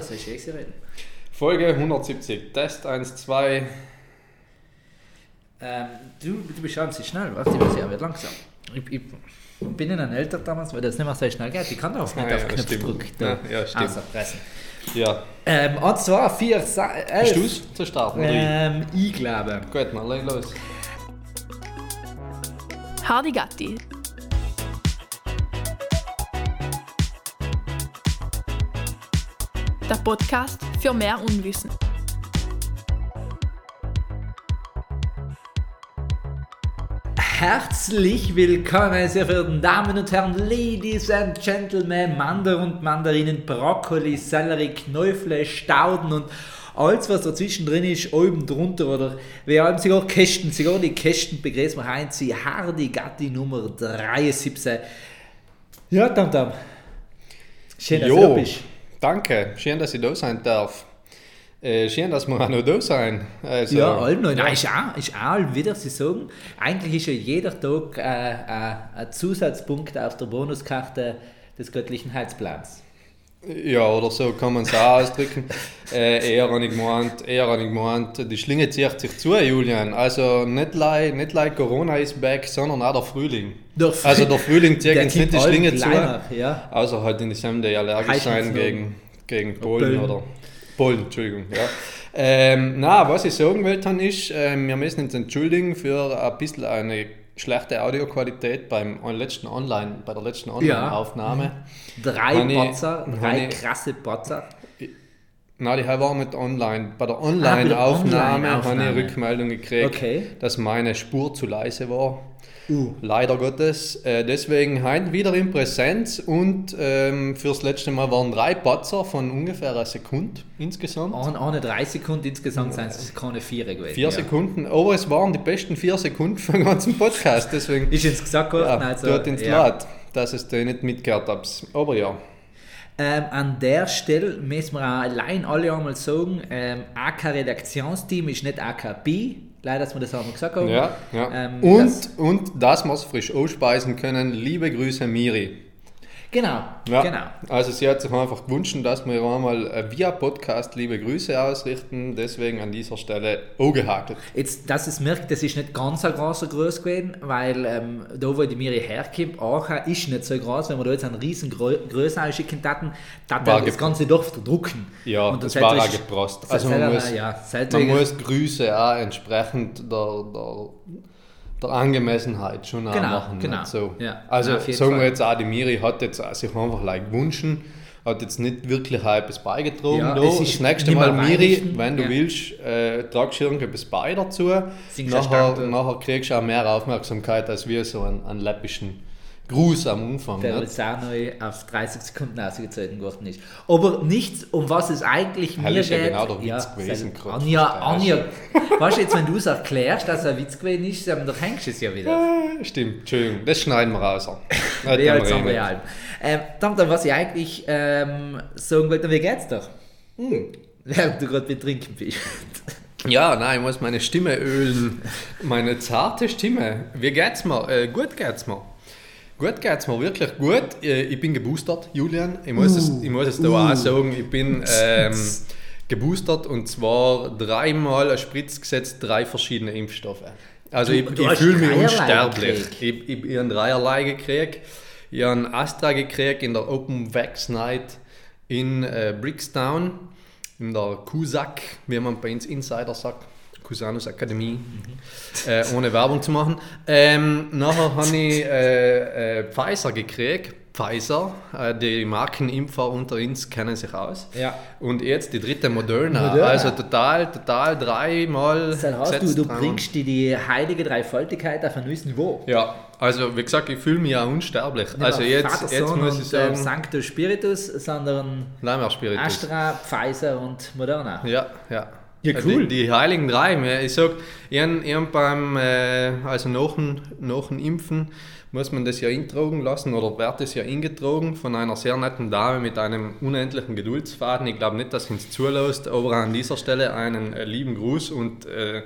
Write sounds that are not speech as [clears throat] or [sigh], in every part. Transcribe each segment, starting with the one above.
Das ist eh reden. Folge 170, Test 1, 2. Ähm, du, du bist ganz schnell, warte, ich ja, wird langsam. Ich, ich bin in ein älter damals, weil das nicht mehr so schnell geht. Ich kann da auch nicht Ah, auf ja, Knopf stimmt. drücken. Ja, ja, stimmt. Außerpressen. Ja, Ähm, und zwar 4, 11. hast du es zu starten? Ähm, ich glaube. Gut, leg los. Hardy Gatti. Der Podcast für mehr Unwissen. Herzlich willkommen, meine sehr verehrten Damen und Herren, Ladies and Gentlemen, Mander und Mandarinen, Brokkoli, Sellerie, Knäufle, Stauden und alles, was dazwischen drin ist, oben drunter oder wir haben sogar Kästen, sogar die Kästen begrüßen wir heute, sie Hardy Gatti Nummer 73. Ja, Tam Tam. Schön, dass du da Jo, bist. Danke. Schön, dass ich da sein darf. Äh, schön, dass wir auch noch da sein. Also, Ja, allem noch. Nein, ist auch, ist auch wieder, Sie sagen, eigentlich ist ja jeder Tag äh, äh, ein Zusatzpunkt auf der Bonuskarte des göttlichen Heilsplans. Ja, oder so kann man es auch ausdrücken. [laughs] Äh, eher habe ich gemeint, eher habe ich gemeint, die Schlinge zieht sich zu, Julian. Also nicht like, nicht like Corona is back, sondern auch der Frühling. Der Frü- also der Frühling zieht jetzt nicht die Schlinge allem zu. ja. Außer halt in die Semde die allergisch sein gegen, gegen Pollen Pollen. oder Pollen, Entschuldigung. Ja. Ähm, na, was ich sagen wollte dann ist, ähm, wir müssen uns entschuldigen für ein bisschen eine schlechte Audioqualität beim letzten Online, bei der letzten Online-Aufnahme. Drei Botzer, drei habe ich- krasse Botzer. Nein, die war mit online. Bei der Ah, bei der Online-Aufnahme habe ich Online-Aufnahme. eine Rückmeldung gekriegt, Okay. dass meine Spur zu leise war. Uh. Leider Gottes. Äh, deswegen heute wieder in Präsenz und ähm, fürs letzte Mal waren drei Patzer von ungefähr einer Sekunde insgesamt. Eine, eine drei Sekunden, insgesamt sind es keine vier gewesen. Vier ja. Sekunden, aber es waren die besten vier Sekunden vom ganzen Podcast. Deswegen Ist ins gesagt worden, ja, also, tut ins ja. leid, dass es da nicht mitgehört habe. Aber ja. Ähm, an der Stelle müssen wir allein alle einmal sagen, ähm, AK Redaktionsteam ist nicht AKB, leider, dass wir das einmal gesagt haben. Ja, ja. Ähm, und, das- und dass wir es frisch ausspeisen können, liebe Grüße Miri. Genau, Ja, genau. Also sie hat sich einfach gewünscht, dass wir einmal via Podcast liebe Grüße ausrichten. Deswegen an dieser Stelle angehakt. Jetzt, dass es merkt, das ist nicht ganz ein großer Größ gewesen, weil ähm, da, wo die Miri herkommt, auch ist nicht so groß. Wenn wir da jetzt einen riesen Grö Größe einschicken hätten, dann War das ganze Dorf verdrucken. Ja, Und das war auch geprost. Also man muss, ja, man muss Grüße auch entsprechend der, der, der Angemessenheit schon auch Genau, machen. genau. So. Ja, also jeden sagen Fall. wir jetzt auch, die Miri hat jetzt sich einfach like gewünscht, hat jetzt nicht wirklich etwas beigetragen. Ja, da. ist das nächste Mal, Miri, wenn du ja. willst, äh, tragst du irgendetwas bei dazu. Nachher, nachher kriegst du auch mehr Aufmerksamkeit als wir so einen, einen läppischen Gruß am Anfang. der nicht? jetzt auch neu auf 30 Sekunden ausgezogen worden ist. Aber nichts, um was es eigentlich mir ist ja geht. genau der Witz gewesen sag-. Anja, Anja, weißt du jetzt, wenn du es erklärst, dass es ein Witz gewesen ist, dann hängst du es ja wieder. Stimmt, Entschuldigung, das schneiden wir raus. [laughs] Wer dann jetzt reden wir. Ähm, dann, dann, was ich eigentlich ähm, sagen wollte, wie geht's doch? Hm. Während du gerade betrinken bist. Ja, nein, ich muss meine Stimme ölen. Meine zarte Stimme. Wie geht's mir? Äh, gut geht's mir. Gut geht's mir, wirklich gut. Äh, ich bin geboostert, Julian. Ich muss, es, ich muss es da auch sagen, ich bin ähm, geboostert und zwar dreimal eine Spritz gesetzt, drei verschiedene Impfstoffe. Also Du- ich, ich fühle mich unsterblich. gekriegt. Ich, ich, ich habe dreierlei gekriegt. Ich habe einen Astra gekriegt in der Open Vax Night in äh, Brickstown, in der Cusack, wie man bei uns Insider sagt. Cusanus Akademie, äh, ohne Werbung zu machen. Ähm, nachher habe ich äh, äh, Pfizer gekriegt. Pfizer, äh, die Markenimpfer unter uns kennen sich aus. Ja. Und jetzt die dritte Moderna. Moderna. Also total, total dreimal. Das heißt, du, du bringst die, die heilige Dreifaltigkeit auf ein neues Niveau. Ja, also wie gesagt, ich fühle mich ja unsterblich. Nicht also jetzt, Vater, jetzt muss ich und, äh, sagen, Sanctus Spiritus, sondern Leimerspiritus. Astra, Pfizer und Moderna. Ja, ja. Ja, cool. Die, die heiligen drei. Ich sag, ich hab beim, äh, also nach dem, nach dem Impfen muss man das ja intragen lassen oder wird das ja ingetragen von einer sehr netten Dame mit einem unendlichen Geduldsfaden. Ich glaube nicht, dass sie uns zulässt, aber an dieser Stelle einen äh, lieben Gruß und äh,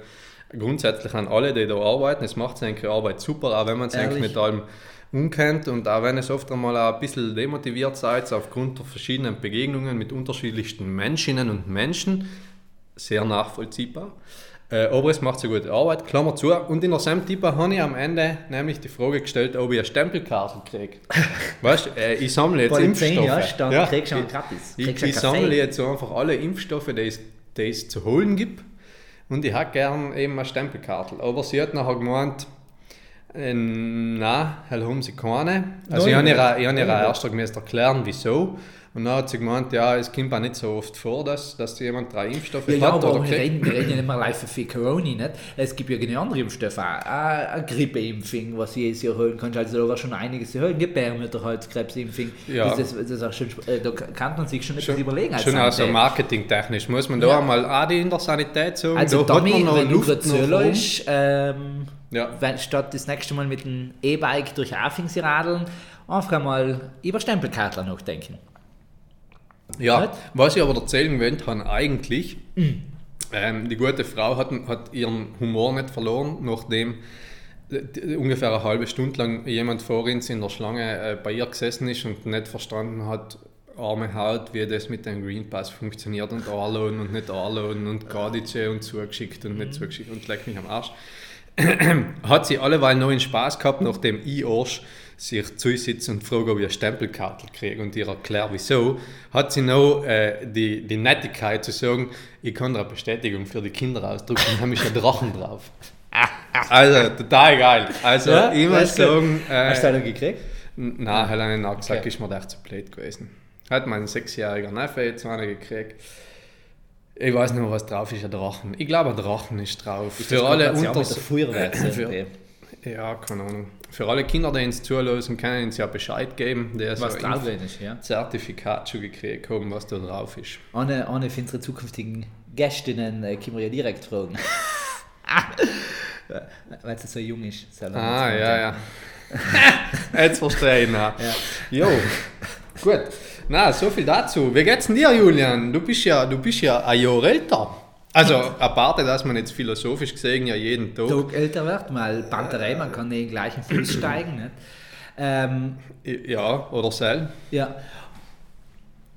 grundsätzlich an alle, die da arbeiten. Es macht seine Arbeit super, auch wenn man es mit allem unkennt und auch wenn es oft einmal ein bisschen demotiviert seid aufgrund der verschiedenen Begegnungen mit unterschiedlichsten Menschinnen und Menschen, sehr nachvollziehbar. Äh, aber es macht so gute Arbeit, Klammer zu. Und in der Sam-Tipper habe ich am Ende nämlich die Frage gestellt, ob ich eine Stempelkarte kriege. [laughs] weißt du, äh, ich sammle jetzt Impfstoffe. 10 Jahren stand, Ja, kriegst du ich- gratis. Ich, ich Kaffee. sammle jetzt so einfach alle Impfstoffe, die es, die es zu holen gibt. Und ich hätte gern eben eine Stempelkarte. Aber sie hat nachher gemeint, nein, hell haben sie keine. Also ich Nein, ich habe ihr erst gemäß erklären, wieso. Und dann hat sie gemeint, ja, es kommt auch nicht so oft vor, dass, dass jemand drei Impfstoffe Ja, ja, hat. aber oder wir reden, wir reden ja nicht mehr [coughs] live für Corona, nicht? Es gibt ja genau andere Impfstoffe, auch eine Grippeimpfung, was jedes Jahr holen kannst. Also da war schon einiges zu holen. Gebärmutterhalskrebsimpfung. Ja. Das, ist- das ist auch schon, äh, da kann man sich schon etwas Schon, überlegen. als schon also Sanität. marketingtechnisch muss man da Ja. einmal auch die in der Sanität sagen, Also da damit, man noch wenn du Luft so oben. läufst, ähm, Ja. wenn, statt das nächste Mal mit dem E-Bike durch Afing zu radeln, einfach mal über Stempelkartler nachdenken. Ja, Nicht? was ich aber erzählen wollte, habe eigentlich, ähm, die gute Frau hat, hat ihren Humor nicht verloren, nachdem äh, ungefähr eine halbe Stunde lang jemand vor uns in der Schlange äh, bei ihr gesessen ist und nicht verstanden hat, arme Haut, wie das mit dem Green Pass funktioniert und anladen und nicht anladen und Gadice und zugeschickt und nicht zugeschickt und leck mich am Arsch. [clears throat] hat sie alleweil noch einen Spaß gehabt, nachdem ich Arsch sich zusitze und frage, ob ich eine Stempelkarte kriege und ihr erkläre, wieso, hat sie noch äh, die, die Nettigkeit zu sagen, ich kann da eine Bestätigung für die Kinder ausdrucken, da habe ich einen Drachen drauf. [laughs] Also, total geil. Also, Ja, ich muss sagen, Hast du äh, noch gekriegt? nein, hat einen auch gesagt, Okay. ist mir echt zu blöd gewesen. Hat mein sechsjähriger Neffe jetzt eine gekriegt. Ich weiß nicht mehr, was drauf ist, ein Drachen. Ich glaube, ein Drachen ist drauf. Das für alle unter der [laughs] für, ja, keine Ahnung. Für alle Kinder, die uns zuhören, können uns ja Bescheid geben, die so Was drauf ist, ja. Zertifikat schon gekriegt haben, was da drauf ist. Eine, eine für unsere zukünftigen Gästinnen äh, können wir ja direkt fragen. [laughs] Weil sie so jung ist. soll er Ah, ja, ja. [laughs] Jetzt verstehe ich ihn. Jo, gut. Na, so viel dazu. Wie geht's denn dir, Julian? Du bist ja, du bist ja ein Jahr älter. Also, aparte, dass man jetzt philosophisch gesehen ja jeden Tag. Tag älter wird, mal Panterei, man kann nicht in den gleichen Fluss steigen. Nicht? Ähm, Ja, oder Sel. ja.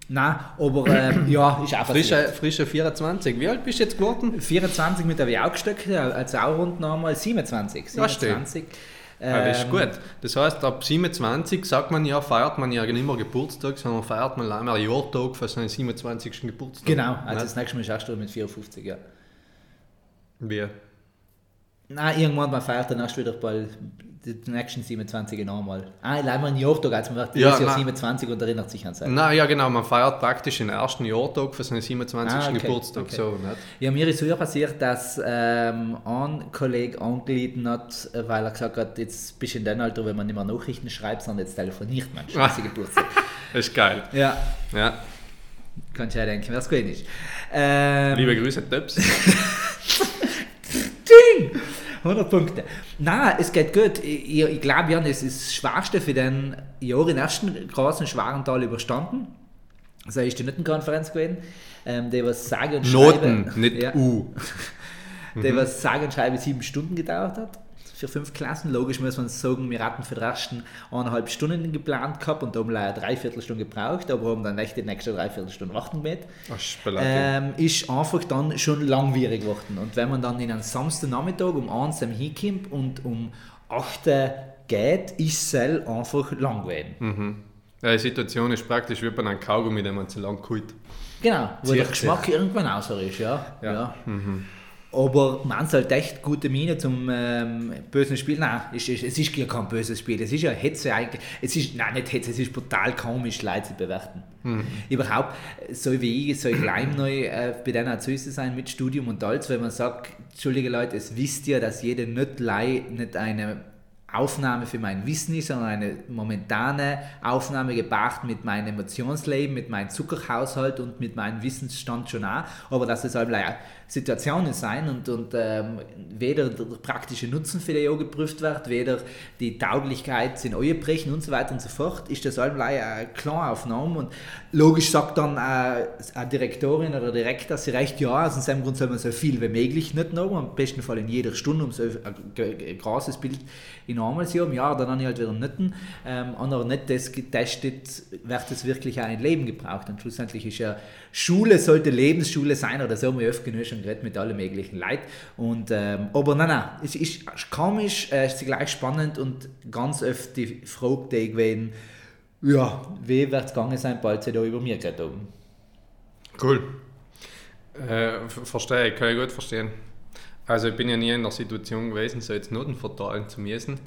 Nein, aber ähm, ja, ist auch Frische, frische 24. Wie alt bist du jetzt geworden? 24 mit der Auch-Stöcke, also auch rund nochmal 27. Ja, stimmt. 27. Ja, das ist Ähm, gut. Das heißt, ab 27 sagt man ja, feiert man ja nicht immer Geburtstag, sondern feiert man einmal Jahrtag für seinen 27. Geburtstag. Genau, also Nicht? das nächste Mal ist auch schon mit 54, ja. Wie? Nein, irgendwann man feiert dann erst wieder bald die nächsten 27 nochmal. Ah, leider mal ein Jahrtag, also man wird Ja, dieses Jahr nein. 27 und erinnert sich an sein. Na ja, genau, man feiert praktisch den ersten Jahrtag für seinen 27. Ah, okay, Geburtstag. okay. So, nicht? Ja, mir ist so ja passiert, dass ähm, ein Kollege angelitten hat, weil er gesagt hat, jetzt bist du in dem Alter, wenn man nicht mehr Nachrichten schreibt, sondern jetzt telefoniert man. Scheiße [laughs] Geburtstag. Das [laughs] ist geil. ja, Ja. kannst du ja denken, es gut ist. Ähm, Liebe Grüße, Töps. [laughs] 100 Punkte. Nein, es geht gut. Ich, ich, glaube, Jan, es ist das Schwerste für den Jahr den ersten großen schweren Teil überstanden. Also ist die Notenkonferenz gewesen, ähm, die was sage und Noten, schreibe, nicht ja, U. [laughs] die was sage und schreibe sieben Stunden gedauert hat. Für fünf Klassen. Logisch muss man sagen, wir hatten für den ersten eineinhalb Stunden geplant gehabt und da haben wir eine Dreiviertelstunde gebraucht, aber haben dann echt die nächste Dreiviertelstunde warten gebeten Ach, Spelati. ähm, ist einfach dann schon langwierig geworden. Und wenn man dann in einen Samstagnachmittag um 1 Uhr hinkommt und um 8 Uhr geht, ist es einfach lang gewesen. Ja, die Situation ist praktisch wie bei einem Kaugummi, den man zu lang hält. Genau, wo Zieht der Geschmack irgendwann außer ist, ja. Ja. ja. Aber man halt echt gute Miene zum ähm, bösen Spiel. Nein, es ist, es ist ja kein böses Spiel. Es ist ja Hetze eigentlich. Es ist, nein, nicht Hetze, es ist brutal komisch, Leute zu bewerten. Überhaupt, so wie ich, so gleich neu äh, bei denen zu sein mit Studium und alles, wenn man sagt, Entschuldige Leute, es wisst ihr, dass jede nicht, lei- nicht eine Aufnahme für mein Wissen ist, sondern eine momentane Aufnahme gebracht mit meinem Emotionsleben, mit meinem Zuckerhaushalt und mit meinem Wissensstand schon auch. Aber dass es halt Situationen sein und, und ähm, weder der praktische Nutzen für die auch geprüft wird, weder die Tauglichkeit in euer brechen und so weiter und so fort, ist das halt eine Klaraufnahme. Und logisch sagt dann äh, eine Direktorin oder Direktor, sie recht, ja, aus dem Grund soll man so viel wie möglich nicht noch, am besten Fall in jeder Stunde, um so ein g- großes Bild in normales Jahr, im Jahr dann habe ich halt wieder nicht, ähm, aber nicht das getestet, wird das wirklich auch ein Leben gebraucht. Und schlussendlich ist ja, Schule sollte Lebensschule sein, oder so haben wir öfter genug schon geredet mit allen möglichen Leuten. Und, ähm, aber nein, nein, es ist komisch, äh, es ist gleich spannend und ganz oft die Frage die gewesen, ja, wie wird es gegangen sein, bald sie da über mir geredet haben. Cool. Äh, ver- verstehe, kann ich gut verstehen. Also ich bin ja nie in der Situation gewesen, so jetzt Noten verteilen zu müssen.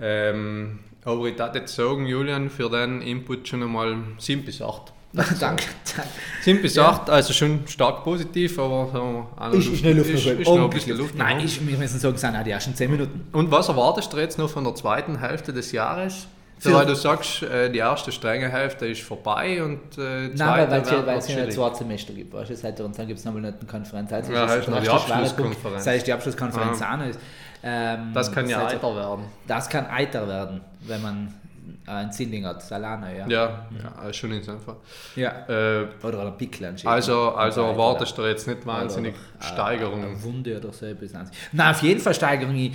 Ähm, aber ich darf jetzt sagen, Julian, für deinen Input schon einmal 7 bis 8. [laughs] danke, danke. 7 bis 8, also schon stark positiv, aber noch Ist, ist eine Luft ist, ist noch ein bisschen Luft Nein, ich, wir müssen sagen, es sind auch die ersten 10 Minuten. Und was erwartest du jetzt noch von der zweiten Hälfte des Jahres? Für- weil du sagst, äh, die erste strenge Hälfte ist vorbei und äh, Nein, weil es ja, wird weil es ja chillig. zwei Semester gibt. Weißt du? Seit und dann gibt es nochmal eine Konferenz. Also Ja, das ist der noch die Abschlusskonferenz. Das heißt, die Abschlusskonferenz auch noch ist. Ähm, Das kann ja heißt, heiter werden. Das kann eiter werden, wenn man ein Zinding hat. Salana, ja. Ja, ja, schon in seinem Fall. ja. Äh, Oder ein Pickel also also erwartest du jetzt nicht wahnsinnig äh, Steigerungen. Eine Wunde oder so etwas. Nein, auf jeden Fall Steigerung. Ich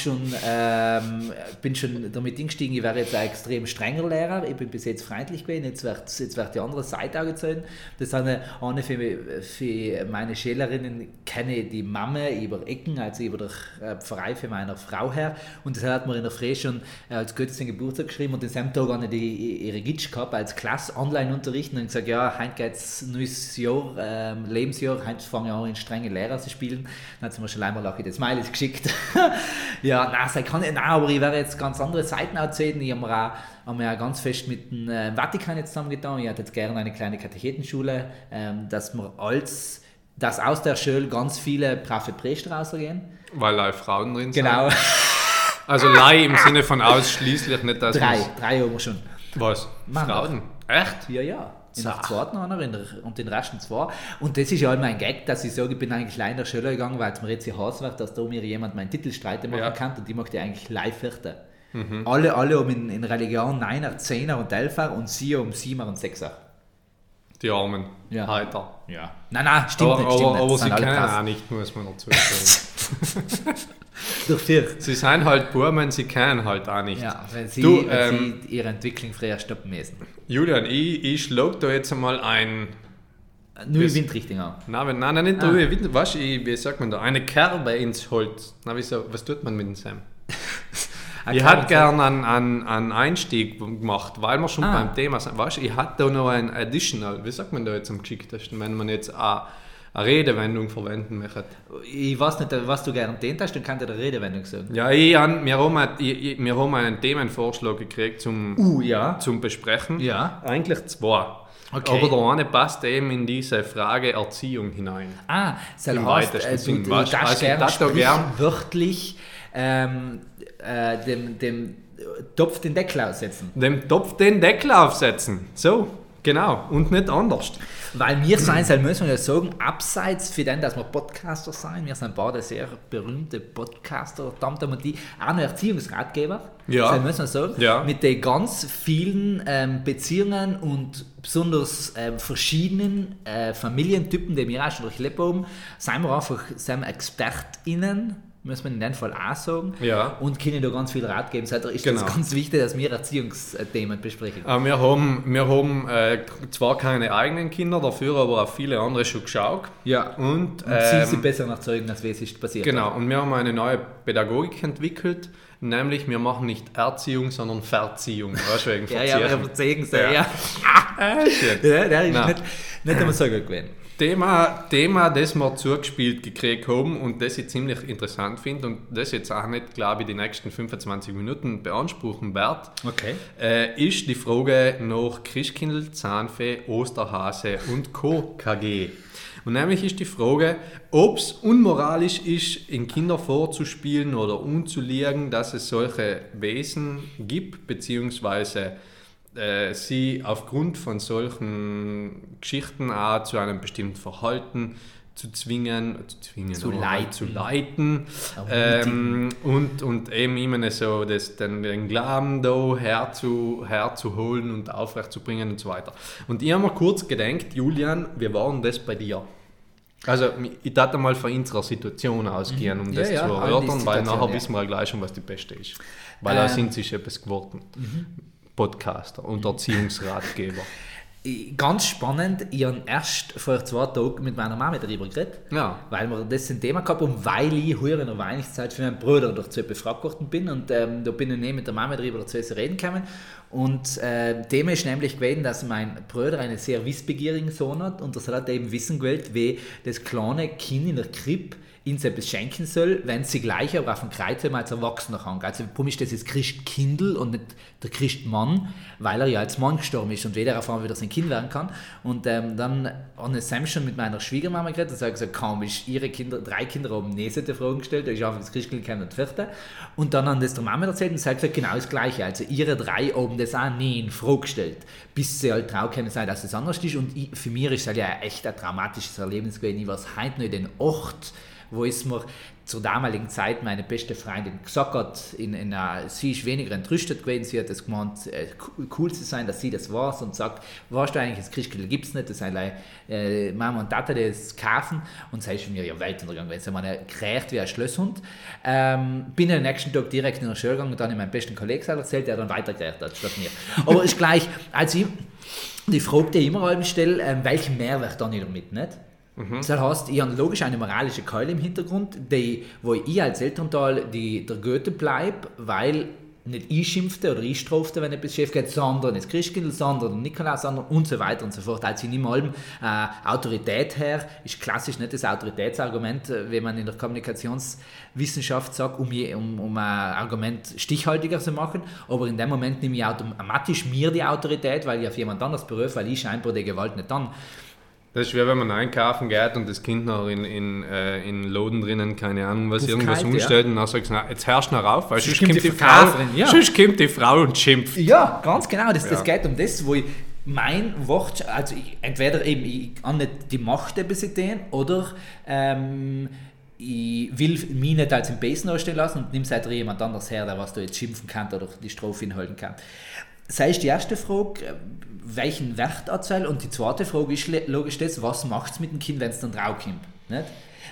schon, ähm, bin schon damit eingestiegen, ich wäre jetzt ein extrem strenger Lehrer. Ich bin bis jetzt freundlich gewesen, jetzt wird, jetzt wird die andere Seite auch gezogen. Das eine, eine für, mich- für meine Schülerinnen kenne die Mama über Ecken, also über den äh, Pfarrei für meine Frau her. Und das hat mir in der Früh schon äh, als Gottes den Geburtstag geschrieben und denselben Tag habe ich die, ihre Gitsch gehabt als Klasse online unterrichten und gesagt, ja, heute geht es neues Jahr, ähm, Lebensjahr, heute fange ich an, in strenge Lehrer zu spielen. Dann hat sie mir schon einmal Lache des Smileys geschickt. [laughs] ja, nein, das kann ich, nein, aber ich werde jetzt ganz andere Seiten erzählen. Ich habe mir auch, habe mir auch ganz fest mit dem äh, Vatikan jetzt zusammengetan. Ich hätte jetzt gerne eine kleine Katechetenschule, ähm, dass wir als dass aus der Schule ganz viele brave Priester rausgehen. Weil da Frauen drin sind. Genau, [laughs] Also Leih im Sinne von ausschließlich nicht, dass drei, drei haben wir schon. Was? Mann. Frauen? Echt? Ja, ja. In der zweiten einer und den Resten zwei. Und das ist ja immer ein Gag, dass ich sage, ich bin eigentlich allein in Schule gegangen, weil es mir jetzt hier heiß wird, dass da mir jemand meinen Titelstreite machen Ja. kann und die macht ja eigentlich live vierter. Alle, alle haben in, in Religion 9er, 10er und 11er und sie um 7er und 6er. Die Armen. Ja. Heiter. Ja. Nein, nein, stimmt aber nicht, stimmt aber, nicht. aber sie können brav. auch nicht, muss man dazu sagen. [laughs] [laughs] Durch vier. sie sind halt Burmen, sie können halt auch nicht. Ja, wenn sie, Du, wenn ähm, sie ihre Entwicklung früher stoppen müssen. Julian, ich, ich schlag da jetzt einmal ein. Das- Windrichtung an. Nein, nein, nein, nicht Ah. drüber. Wie, weißt, du, ich, wie sagt man da? Eine Kerbe ins Holz. Na, wieso, was tut man mit dem Sam? [laughs] Ich hätte gern einen, einen, einen Einstieg gemacht, weil wir schon Ah. beim Thema sind. Weißt du, ich hatte da noch ein Additional, wie sagt man da jetzt am geschicktesten, wenn man jetzt eine, eine Redewendung verwenden möchte. Ich weiß nicht, was du gerne den hast, dann kann dir die Redewendung sagen. Ja, ich, han- wir, haben, ich, wir haben einen Themenvorschlag gekriegt zum, Uh, ja. zum Besprechen. Ja. Eigentlich zwei. Okay. Aber der eine passt eben in diese Frage Erziehung hinein. Ah, das Im heißt, äh, du, Sinn, du weißt also ich gerne darf da gern- wörtlich ähm, äh, dem, dem Topf den Deckel aussetzen. Dem Topf den Deckel aufsetzen. So, genau. Und nicht anders. Weil wir sein, soll, müssen wir ja sagen, abseits für den, dass wir Podcaster sein, wir sind beide sehr berühmte Podcaster, haben wir die, auch noch Erziehungsratgeber, Ja. soll, müssen wir sagen, Ja. mit den ganz vielen ähm, Beziehungen und besonders ähm, verschiedenen äh, Familientypen, die wir auch schon durchlebt haben, sind wir einfach sind wir ExpertInnen, muss man in dem Fall auch sagen, Ja. und können da ganz viel Rat geben. Deshalb ist Genau. das ganz wichtig, dass wir Erziehungsthemen besprechen. Äh, wir haben, wir haben äh, zwar keine eigenen Kinder, dafür aber auch viele andere schon geschaut. Ja. Und, Und sie ähm, sie besser erzeugen, als was ist passiert. Genau, und wir haben eine neue Pädagogik entwickelt, nämlich wir machen nicht Erziehung, sondern Verziehung. [laughs] Weißt du, wegen Ja, ja, wir Verziehen. sie, Ja. ja. Shit. ja. Der ist Nein. nicht, nicht einmal so gut gewesen. Thema, Thema, das wir zugespielt gekriegt haben und das ich ziemlich interessant finde und das jetzt auch nicht, glaube ich, die nächsten 25 Minuten beanspruchen werde, Okay. äh, ist die Frage nach Christkindl, Zahnfee, Osterhase und Co. KG. Und nämlich ist die Frage, ob es unmoralisch ist, in Kinder vorzuspielen oder umzuliegen, dass es solche Wesen gibt, beziehungsweise äh, sie aufgrund von solchen Geschichten auch zu einem bestimmten Verhalten zu zwingen, zu, zwingen Zu leiten. zu leiten ähm, und, und eben immer so das, den, den Glauben da herzu, herzuholen und aufrechtzubringen und so weiter. Und ich habe mir kurz gedacht, Julian, wie war denn das bei dir? Also, ich dachte mal von unserer Situation ausgehen, um das Ja, zu erörtern, weil nachher ja. wissen wir gleich schon, was die beste ist. Weil da Ähm. sind sich etwas geworden. Podcaster und Erziehungsratgeber. [laughs] Ganz spannend, ich habe erst vor zwei Tagen mit meiner Mama darüber geredet. Ja. Weil wir das ein Thema gehabt haben, weil ich heuer in der Weihnachtszeit für meinen Bruder dazu befragt worden bin. Und ähm, da bin ich nicht mit der Mama darüber dazu reden gekommen. Und äh, Thema ist nämlich gewesen, dass mein Bruder einen sehr wissbegierigen Sohn hat und das hat er eben wissen gewollt, wie das kleine Kind in der Krippe ihnen etwas schenken soll, wenn sie gleich aber auf dem Kreuz haben als Erwachsener hängen. Also warum ist das jetzt Christkindl und nicht der Christmann, weil er ja als Mann gestorben ist und weder auf einmal wieder sein Kind werden kann. Und ähm, dann habe ich Sam schon mit meiner Schwiegermama geredet und gesagt, kaum ist ihre Kinder, drei Kinder haben nächste Fragen gestellt, da ist einfach das Christkindl gekommen und vierte. Und dann haben das der Mama erzählt und sie gesagt, genau das Gleiche. Also ihre drei haben das auch nie in Frage gestellt, bis sie halt trau können sein, dass es anders ist. Und ich, für mich ist es halt ja echt ein traumatisches Erlebnis gewesen. Ich war heute noch in den Ort, wo es mir zur damaligen Zeit meine beste Freundin gesagt hat, in, in einer, sie ist weniger entrüstet gewesen, sie hat es gemeint, äh, cool- zu sein, dass sie das war und sagt, weißt du eigentlich, das Christkindl gibt es nicht, das sind äh, Mama und Tata, das kaufen und sie ist mir ja Weltuntergang gewesen, sie haben gekrächt wie ein Schlösshund. Ähm, bin am nächsten Tag direkt in der Schule gegangen und dann in meinem besten Kollegen erzählt, der dann weitergekrächt hat statt mir. Aber ist gleich, als ich die Frage, die ich immer allem stelle, ähm, welchen Mehrwert dann ich damit, nicht? Das heißt, ich habe logisch eine moralische Keule im Hintergrund, die, wo ich als Elternteil die, der Goethe bleibe, weil nicht ich schimpfte oder ich strafte, wenn etwas schief geht, sondern das Christkindl, sondern der Nikolaus, sondern und so weiter und so fort. Also ich nehme allem äh, Autorität her, ist klassisch nicht das Autoritätsargument, äh, wie man in der Kommunikationswissenschaft sagt, um, um, um ein Argument stichhaltiger zu machen, aber in dem Moment nehme ich automatisch mir die Autorität, weil ich auf jemand anders berufe, weil ich scheinbar die Gewalt nicht dann Das ist wie wenn man einkaufen geht und das Kind noch in, in, äh, in Loden drinnen, keine Ahnung, was Puff irgendwas kalt, umstellt und dann sagst du, jetzt herrsch noch rauf, weil sonst kommt die die Frau, Verkäuferin, ja. kommt die Frau und schimpft. Ja, ganz genau. Das, das Ja. geht um das, wo ich mein Wort, also ich, entweder eben ich kann nicht die Macht besitzen oder ähm, ich will mich nicht als im Besen ausstellen lassen und nimm halt jemand anders her, der was du jetzt schimpfen kann oder die Strophe hinhalten kann. Sei ist die erste Frage, welchen Wert erzähl und die zweite Frage ist logisch das, was macht es mit dem Kind, wenn es dann drauf kommt. Nicht?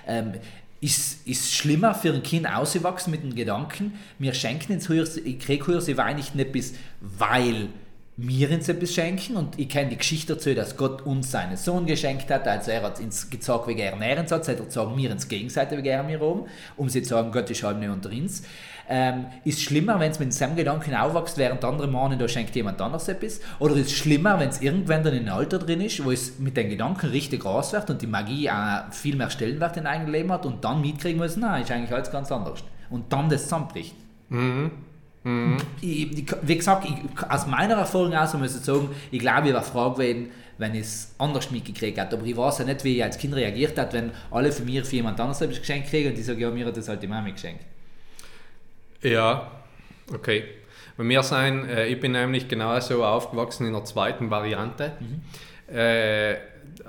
Ähm, ist es schlimmer für ein Kind auszuwachsen mit dem Gedanken, wir schenken ins Höchste, ich kriege Höchste Weihnachten etwas, weil wir uns etwas schenken und ich kenne die Geschichte dazu, dass Gott uns seinen Sohn geschenkt hat, also er hat uns gesagt, wie er nähren hat, hat er gesagt, wir uns gegenseitig, wie er mir oben, um sie zu sagen, Gott ist halb nicht unter uns. Ähm, ist schlimmer, wenn es mit diesem Gedanken aufwächst, während andere meinen, da schenkt jemand anders etwas? Oder ist schlimmer, wenn es irgendwann dann in ein Alter drin ist, wo es mit den Gedanken richtig groß wird und die Magie auch viel mehr Stellenwert in eigenem Leben hat und dann mitkriegen muss, nein, ist eigentlich alles ganz anders. Und dann das zusammenbricht. Ich, ich, wie gesagt, ich, aus meiner Erfahrung aus muss ich sagen, ich glaube, ich war froh gewesen, wenn ich es anders mitgekriegt hätte. Aber ich weiß ja nicht, wie ich als Kind reagiert hat, wenn alle von mir für jemand anderes etwas geschenkt kriegen und ich sage, ja, mir hat das halt die Mami geschenkt. Ja, okay. Bei mir sein, äh, ich bin nämlich genauso aufgewachsen in der zweiten Variante, äh,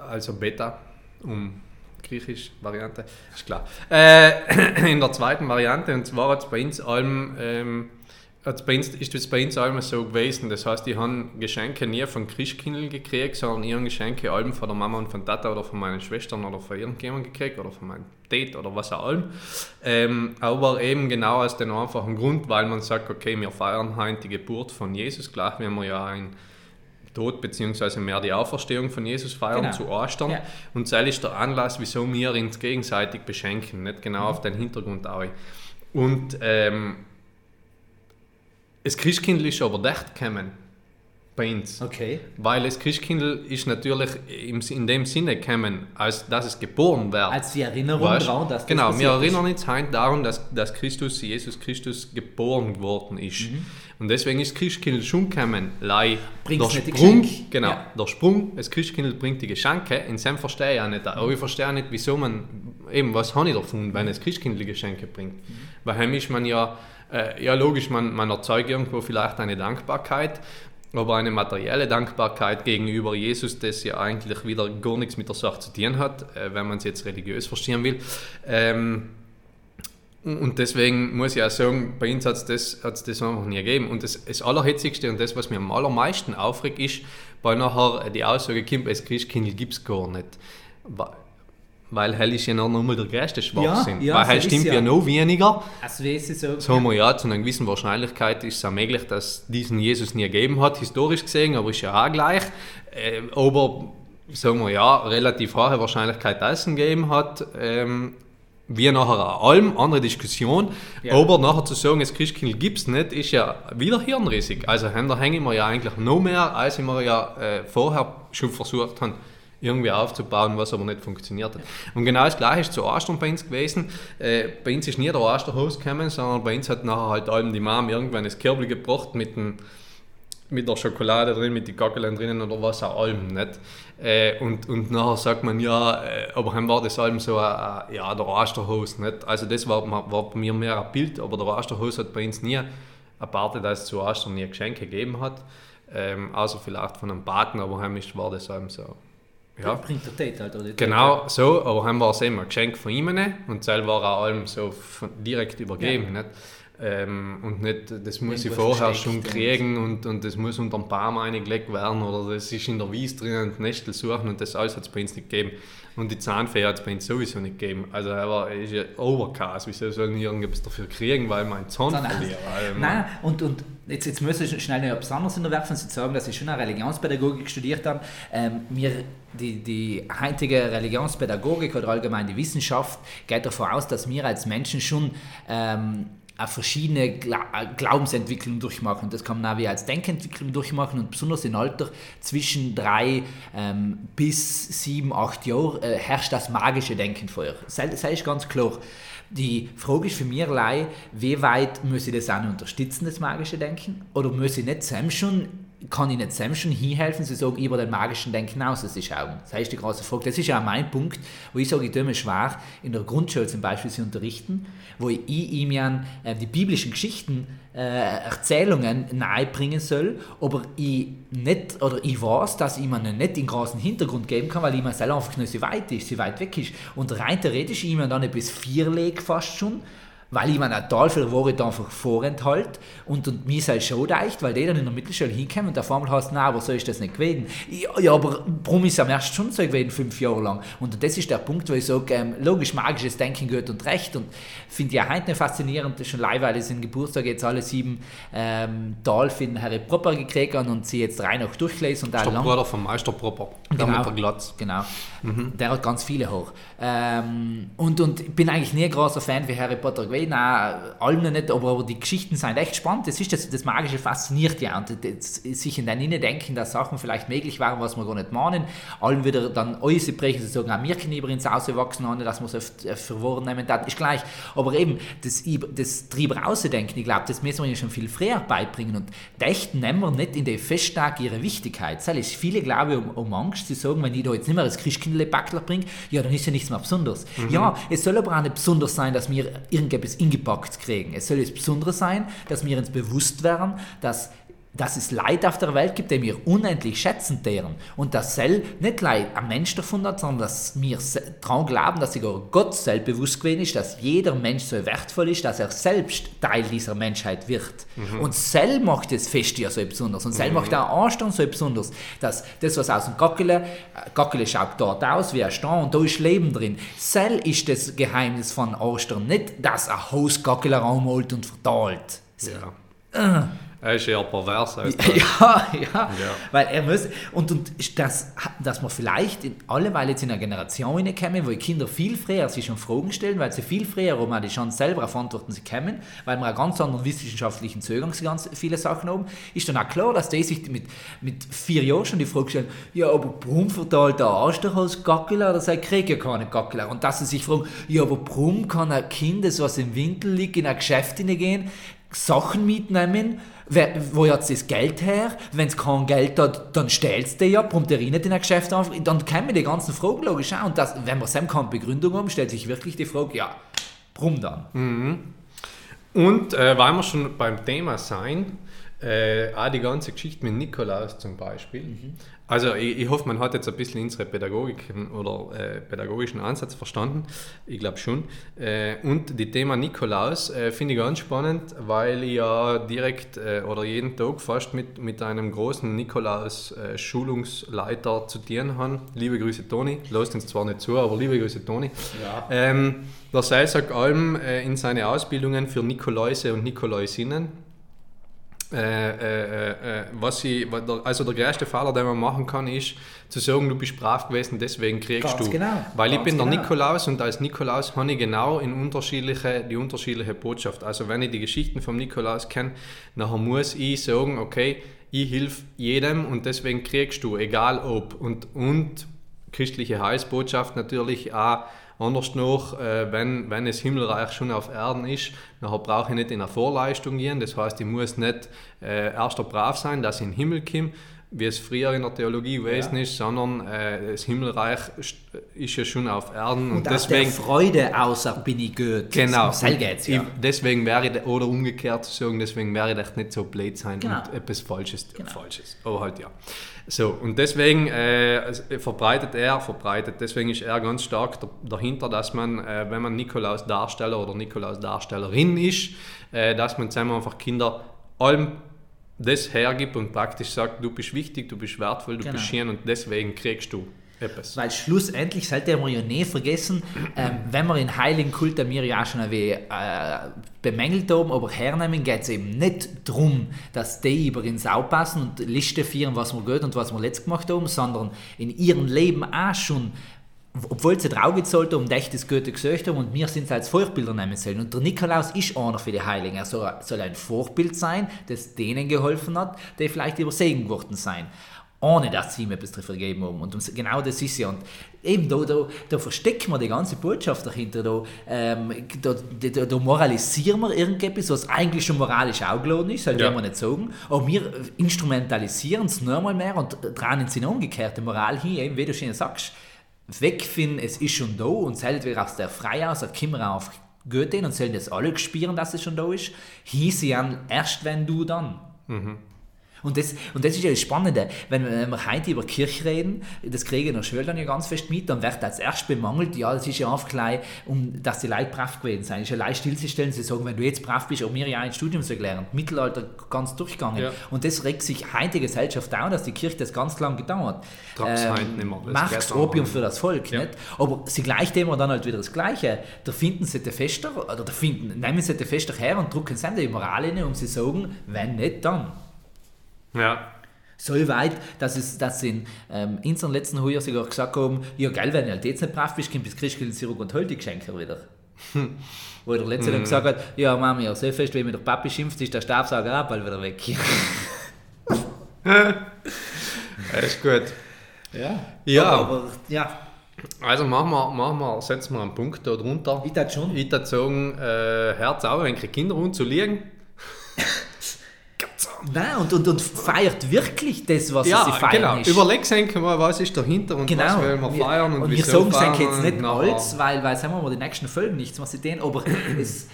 also Beta, um griechisch Variante, ist klar. Äh, [clears throat] in der zweiten Variante, und zwar hat es bei uns allem, ähm, hat's bei uns, ist es bei uns allem so gewesen. Das heißt, ich habe Geschenke nie von Christkindl gekriegt, sondern ich habe Geschenke allem von der Mama und von Tata oder von meinen Schwestern oder von irgendjemandem gekriegt oder von meinem Date oder was auch allem. Ähm, aber eben genau aus dem einfachen Grund, weil man sagt, okay, wir feiern heute die Geburt von Jesus, gleich wenn wir ja ein Tod bzw. mehr die Auferstehung von Jesus feiern Genau. zu Ostern. Ja. Und das ist der Anlass, wieso wir uns gegenseitig beschenken, nicht genau auf den Hintergrund auch. Und ähm, das Christkindl ist aber dort gekommen, bei uns. Okay. Weil das Christkindl ist natürlich im, in dem Sinne gekommen, als dass es geboren wird. Als die Erinnerung Weißt? daran, dass das Genau, wir erinnern uns heute daran, dass, dass Christus, Jesus Christus geboren worden ist. Mhm. Und deswegen ist Christkindl schon gekommen, lei Bringt's der nicht die Sprung, Geschenke. genau, Ja. der Sprung, das Christkindl bringt die Geschenke, in dem verstehe ich auch nicht, aber ich verstehe auch nicht, wieso man, eben, was habe ich davon, wenn das Christkindl Geschenke bringt. Weil heim ist man ja, äh, ja logisch, man, man erzeugt irgendwo vielleicht eine Dankbarkeit, aber eine materielle Dankbarkeit gegenüber Jesus, das ja eigentlich wieder gar nichts mit der Sache zu tun hat, äh, wenn man es jetzt religiös verstehen will. Ähm, und deswegen muss ich auch sagen, bei uns hat es das, das einfach nie gegeben. Und das, das Allerhitzigste und das, was mir am allermeisten aufregt, ist, weil nachher die Aussage kommt, das Christkindl gibt es gar nicht. Weil hell ist ja noch mal der größte Schwachsinn. Ja, ja, weil hell so stimmt ja. ja. noch weniger. Also es so? Sagen wir ja, zu einer gewissen Wahrscheinlichkeit ist es auch möglich, dass diesen Jesus nie gegeben hat, historisch gesehen, aber ist ja auch gleich. Äh, aber sagen wir ja, relativ hohe Wahrscheinlichkeit, dass es ihn gegeben hat. Ähm, wie nachher an allem, andere Diskussion. Ja. Aber nachher zu sagen, das Christkindl gibt es nicht, ist ja wieder hirnrissig. Also da hängen wir ja eigentlich noch mehr, als wir ja äh, vorher schon versucht haben, irgendwie aufzubauen, was aber nicht funktioniert hat. Und genau das gleiche ist zu Ostern bei uns gewesen. Äh, bei uns ist nie der Osterhost gekommen, sondern bei uns hat nachher halt allem die Mom irgendwann das Körbel gebracht mit dem mit der Schokolade drin, mit den Gackeln drinnen oder was auch nicht? Äh, und, und nachher sagt man, ja, äh, aber dann war das allem so, äh, ja, der Osterhaus, nicht? Also das war, war bei mir mehr ein Bild, aber der Osterhaus hat bei uns nie erwartet, dass es zu Ostern nie Geschenke gegeben hat, ähm, außer vielleicht von einem Paten, aber heimisch war das allem so. Ja. Bringt der Tate halt, oder? Genau so, aber dann war es eben ein Geschenk von ihm nicht? und selber war auch allem so direkt übergeben. Nicht? Ähm, und nicht, das muss ich vorher schon kriegen und, und das muss unter dem Baum eingelegt werden oder das ist in der Wiese drinnen und Nestel suchen und das alles hat es bei uns nicht gegeben. Und die Zahnfee hat es bei uns sowieso nicht gegeben. Also er war ist ja Overcast, wieso sollen die irgendwas dafür kriegen, weil mein Zahn Nein, verliert? Also, Nein, und, und jetzt, jetzt muss ich schnell noch etwas anderes unterwerfen. Sie sagen, dass Sie schon eine Religionspädagogik studiert haben. Ähm, die, die heutige Religionspädagogik oder allgemein die Wissenschaft geht davon aus, dass wir als Menschen schon ähm, eine verschiedene Gla äh, Glaubensentwicklung durchmachen. Das kann man auch wie als Denkentwicklung durchmachen und besonders im Alter zwischen drei ähm, bis sieben, acht Jahren äh, herrscht das magische Denken vor. Das, das ist ganz klar. Die Frage ist für mich, allein, wie weit muss ich das auch unterstützen, das magische Denken? Oder muss ich nicht selbst schon, kann ich nicht selbst schon hinhelfen, zu sagen, über den magischen Denken auszuschauen? Das ist die große Frage. Das ist ja auch mein Punkt, wo ich sage, ich tue mir schwer, in der Grundschule zum Beispiel zu unterrichten, wo ich ihm ja äh, die biblischen Geschichten äh, Erzählungen nahebringen soll, aber ich nicht, oder ich weiß, dass ich ihnen nicht den großen Hintergrund geben kann, weil ich mir selber einfach nicht so weit ist, so weit weg ist. Und rein theoretisch ich mir dann bis vier lege fast schon, weil ich mir eine Teil für Woche einfach vorenthalt und, und mir sei schon deicht, weil die dann in der Mittelschule hinkommen und auf einmal heißt, na, aber so ist das nicht gewesen. Ja, ja aber warum ist es am erst schon so gewesen, fünf Jahre lang? Und das ist der Punkt, wo ich sage, ähm, logisch, magisches Denken gehört und Recht und finde ich auch heute faszinierend, dass schon leider sind Geburtstag jetzt alle sieben ähm, den Harry Popper gekriegt haben und sie jetzt drei noch durchgelesen und der auch lang Bruder vom Meisterpropper, der mit der Glatz. Genau. Der hat ganz viele hoch. Ähm, und, und ich bin eigentlich nie ein großer Fan wie Harry Potter gewesen, auch allem nicht, aber, aber die Geschichten sind echt spannend. Das ist das, das Magische fasziniert ja. Und das, sich in den Innen denken, dass Sachen vielleicht möglich waren, was wir gar nicht meinen. Allem wieder dann alles brechen, sie sagen, auch wir können über ins Haus wachsen, ohne dass man es oft äh, verworren nehmen das ist gleich. Aber eben, das, das drüber rausdenken, ich glaube, das müssen wir ihnen schon viel früher beibringen. Und dächten nehmen wir nicht in den Festtag ihre Wichtigkeit. Das ist viele, glaube ich, um, um Angst zu sagen, wenn ich da jetzt nicht mehr das Christkindle-Backler bringe, ja, dann ist ja nichts mehr Besonderes. Ja, es soll aber auch nicht besonders sein, dass wir irgendetwas ingepackt kriegen. Es soll jetzt besonders sein, dass wir uns bewusst werden, dass dass es Leid auf der Welt gibt, die wir unendlich schätzen deren. Und dass Sel nicht Leid ein Mensch davon hat, sondern dass wir daran glauben, dass sogar Gott selbst bewusst gewesen ist, dass jeder Mensch so wertvoll ist, dass er selbst Teil dieser Menschheit wird. Und Sel macht das Fest ja so besonders. Und Sel macht auch Anstand so besonders, dass das, was aus dem Gackele, äh, Gackele schaut dort aus wie ein Stein und da ist Leben drin. Sel ist das Geheimnis von Ostern, nicht, dass ein Haus Gackele raumholt und verteilt. Ja. Er ist eher pervers. [laughs] das. Ja, ja, weil er muss, und, und das, dass man vielleicht in, alle, weil jetzt in eine Generation hineinkommen, wo die Kinder viel früher sich schon Fragen stellen, weil sie viel früher um die Chance selber auf Antworten sie kommen, weil wir einen ganz anderen wissenschaftlichen Zugang zu ganz viele Sachen haben, ist dann auch klar, dass die sich mit, mit vier Jahren schon die Frage stellen, ja, aber warum verteilt der Asterhaus Gackeler oder sei kriegt ja keine Gackeler? Und dass sie sich fragen, ja, aber warum kann ein Kind, das was im Winkel liegt, in ein Geschäft hineingehen, Sachen mitnehmen, wo hat das Geld her? Wenn es kein Geld hat, dann stellt es dir ja, brummt er nicht in ein Geschäft auf. Dann kommen die ganzen Fragen logisch auch. Und das, wenn wir selbst keine Begründung haben, stellt sich wirklich die Frage, ja, warum dann? Und äh, weil wir schon beim Thema sein, Äh, auch die ganze Geschichte mit Nikolaus zum Beispiel. Also ich, ich hoffe, man hat jetzt ein bisschen unsere Pädagogik oder äh, pädagogischen Ansatz verstanden. Ich glaube schon. Äh, und die Thema Nikolaus äh, finde ich ganz spannend, weil ich ja direkt äh, oder jeden Tag fast mit, mit einem großen Nikolaus-Schulungsleiter zu tun habe. Liebe Grüße Toni, lässt uns zwar nicht zu, aber liebe Grüße Toni. Ja. Ähm, der Seil sagt allem äh, in seine Ausbildungen für Nikoläuse und Nikolausinnen, äh, äh, äh, was ich, der- also der größte Fehler, den man machen kann, ist zu sagen, du bist brav gewesen, deswegen kriegst Ganz du. genau, Weil ich ganz bin der genau. Nikolaus und als Nikolaus habe ich genau in unterschiedliche, die unterschiedliche Botschaft. Also wenn ich die Geschichten vom Nikolaus kenne, nachher muss ich sagen, okay, ich hilf jedem und deswegen kriegst du, egal ob. Und, und christliche Heilsbotschaft natürlich auch anders noch, äh, wenn, wenn das Himmelreich schon auf Erden ist, nachher brauche ich nicht in eine Vorleistung gehen. Das heißt, ich muss nicht äh, erst brav sein, dass ich in den Himmel komme, wie es früher in der Theologie gewesen ist, sondern äh, das Himmelreich st- ist ja schon auf Erden und, Und deswegen Freude außer bin ich gut. Genau. Sel geht's, ja. Ich, deswegen wäre ich, oder umgekehrt zu sagen, deswegen wäre ich nicht so blöd sein Genau. und etwas Falsches, Genau. Falsches. Aber halt ja. So, und deswegen äh, verbreitet er, verbreitet, deswegen ist er ganz stark da- dahinter, dass man, äh, wenn man Nikolaus Darsteller oder Nikolaus Darstellerin ist, äh, dass man zusammen einfach Kinder allem das hergibt und praktisch sagt, du bist wichtig, du bist wertvoll, du Genau. bist schön und deswegen kriegst du etwas. Weil schlussendlich sollte man ja nie vergessen, ähm, wenn wir in heiligen Kult, den wir ja schon ein wenig, äh, bemängelt haben, aber hernehmen geht es eben nicht darum, dass die über ins aufpassen und Liste führen, was wir gut und was wir letzt gemacht haben, sondern in ihrem Leben auch schon obwohl sie drauf gezahlt haben, echt das Gute gesucht haben und wir sind als Vorbilder nehmen sollen. Und der Nikolaus ist einer für die Heiligen. Er soll, soll ein Vorbild sein, das denen geholfen hat, die vielleicht übersehen geworden sein. Ohne dass sie ihm etwas dafür gegeben haben. Und genau das ist ja. Und eben da, da, da verstecken wir die ganze Botschaft dahinter. Da, ähm, da, da, da moralisieren wir irgendetwas, was eigentlich schon moralisch auch geladen ist, halt Ja. wir nicht sagen. Aber wir instrumentalisieren es noch mal mehr und dran in seine umgekehrte Moral hin, eben wie du schon sagst wegfinden, es ist schon da und selbst wir aus der Freihaus, kommen wir auf Goethe und sollen das alle spüren, dass es schon da ist. Hieß sie an, erst wenn du dann. Und das, und das ist ja das Spannende, wenn wir heute über Kirche reden, das kriege ich in der Schule dann ja ganz fest mit, dann wird als erst bemangelt, ja, das ist ja einfach gleich, um, dass die Leute brav gewesen sind. Es ist ja leicht stillzustellen, sie sagen, wenn du jetzt brav bist, auch mir ja ein Studium so gelernt, Mittelalter ganz durchgegangen. Ja. Und das regt sich heute Gesellschaft auch, dass die Kirche das ganz lang getan hat. Trag's heute nicht mehr, das Macht Opium für das Volk, Ja. nicht? Aber sie gleicht immer dann halt wieder das Gleiche. Da finden sie die Fester, oder da finden, nehmen sie die Fester her und drucken sie die Moral rein, um sie sagen, wenn nicht, dann. Ja. So weit, dass, es, dass sie in ähm, unserem letzten Jahr sogar gesagt haben, ja geil, wenn du halt jetzt nicht brav bist, kommt das Christkindl zurück und holt die Geschenke wieder. [laughs] Wo der letzte dann gesagt hat, ja Mami, ja so fest, wenn mir der Papi schimpft, ist der Staubsauger auch bald wieder weg. [laughs] Ja, ist gut. Ja. Ja. Aber, aber ja, Also machen wir, machen wir, setzen wir einen Punkt da drunter. ich tat schon. Ich würde sagen, äh, Herz auf, wenn die Kinder rumzuliegen. [laughs] Nein, und, und, und feiert wirklich das, was Ja, sie feiern genau. ist. Überleg senken mal, was ist dahinter und was Genau. wollen wir feiern und, und wir sagen es eigentlich jetzt nicht alles, weil, weil sagen wir mal, die nächsten Folgen nichts, was sie tun, aber [clears throat] es,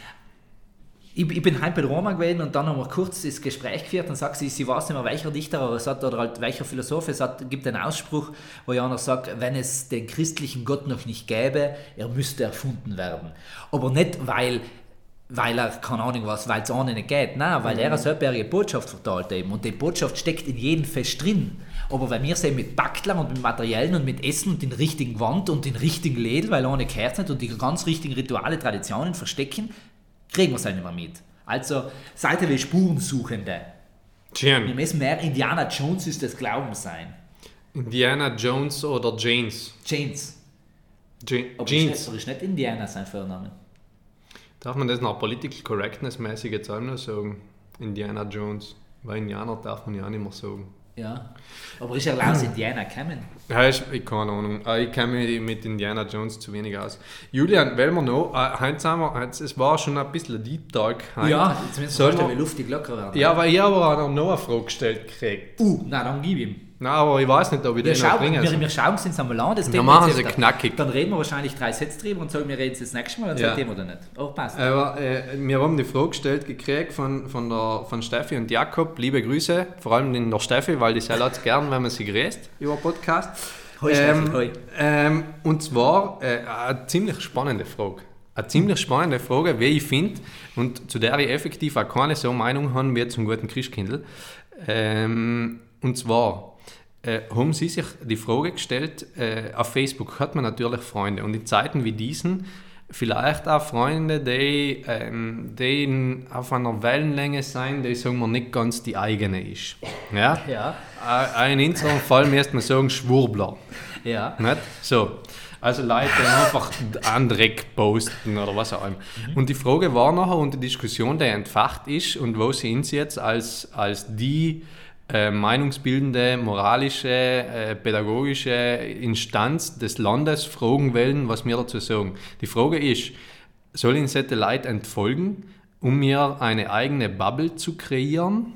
ich, ich bin heute bei Roma gewesen und dann haben wir kurz das Gespräch geführt und sagt sie, sie weiß nicht mehr, welcher Dichter aber es hat, oder halt welcher Philosoph, es hat, gibt einen Ausspruch, wo einer sagt, wenn es den christlichen Gott noch nicht gäbe, er müsste erfunden werden. Aber nicht, weil weil er, keine Ahnung was, weil es ohne nicht geht. Nein, weil er eine selberige Botschaft verteilt eben. Und die Botschaft steckt in jedem Fest drin. Aber wenn wir sehen mit Backlern und mit Materialien und mit Essen und den richtigen Wand und den richtigen Läden, weil ohne gehört nicht und die ganz richtigen Rituale, Traditionen verstecken, kriegen wir es halt nicht mehr mit. Also seid ihr wie Spurensuchende. Wir Schön. müssen mehr Indiana Jones ist das Glauben sein. Indiana Jones oder James. James. Je Aber Jeans. Ist, nicht, ist nicht Indiana sein Vorname. Darf man das nach Political Correctness mäßig jetzt auch noch sagen? Indiana Jones. Weil Indianer darf man ja auch nicht mehr sagen. Ja. Aber ist er aus Indiana gekommen? Ja, ich, ich keine Ahnung. Äh, Ich kenne mich mit Indiana Jones zu wenig aus. Julian, wollen wir noch? Äh, heute wir, heute, es war schon ein bisschen ein Deep Talk. Heute. Ja, jetzt müssen wir luftig locker werden. ja, weil ich aber auch noch eine Frage gestellt gekriegt. Uh, na dann gib ihm. Na, aber ich weiß nicht, ob ich Wir, den noch bringen wir, wir schauen es uns einmal an. Das Thema machen sie knackig. Dann reden wir wahrscheinlich drei Sätze drüber und sagen, wir reden es das nächste Mal, dann Ja. sagt jemand oder nicht. Oh, passt. Aber äh, wir haben die Frage gestellt gekriegt von, von, der, von Steffi und Jakob. Liebe Grüße, vor allem in der Steffi, weil die selber hat [laughs] gern, wenn man sie grüßt über Podcast. Hoi, Steffi, ähm, hoi. ähm, und zwar äh, eine ziemlich spannende Frage. Eine ziemlich spannende Frage, wie ich finde, und zu der ich effektiv auch keine so Meinung habe wie zum guten Christkindl. Ähm, und zwar äh, haben sie sich die Frage gestellt, äh, auf Facebook hat man natürlich Freunde und in Zeiten wie diesen vielleicht auch Freunde, die, ähm, die auf einer Wellenlänge sein, die sagen wir nicht ganz die eigene ist. Ja? Ja. Äh, in unserem Fall müsste man sagen Schwurbler. Ja. Nicht? So. Also Leute die einfach einen Dreck posten oder was auch immer. Und die Frage war nachher und die Diskussion, die entfacht ist und wo sind sie jetzt als, als die äh, meinungsbildende, moralische, äh, pädagogische Instanz des Landes fragen wollen, was wir dazu sagen. Die Frage ist, soll ich solche Leute entfolgen, um mir eine eigene Bubble zu kreieren?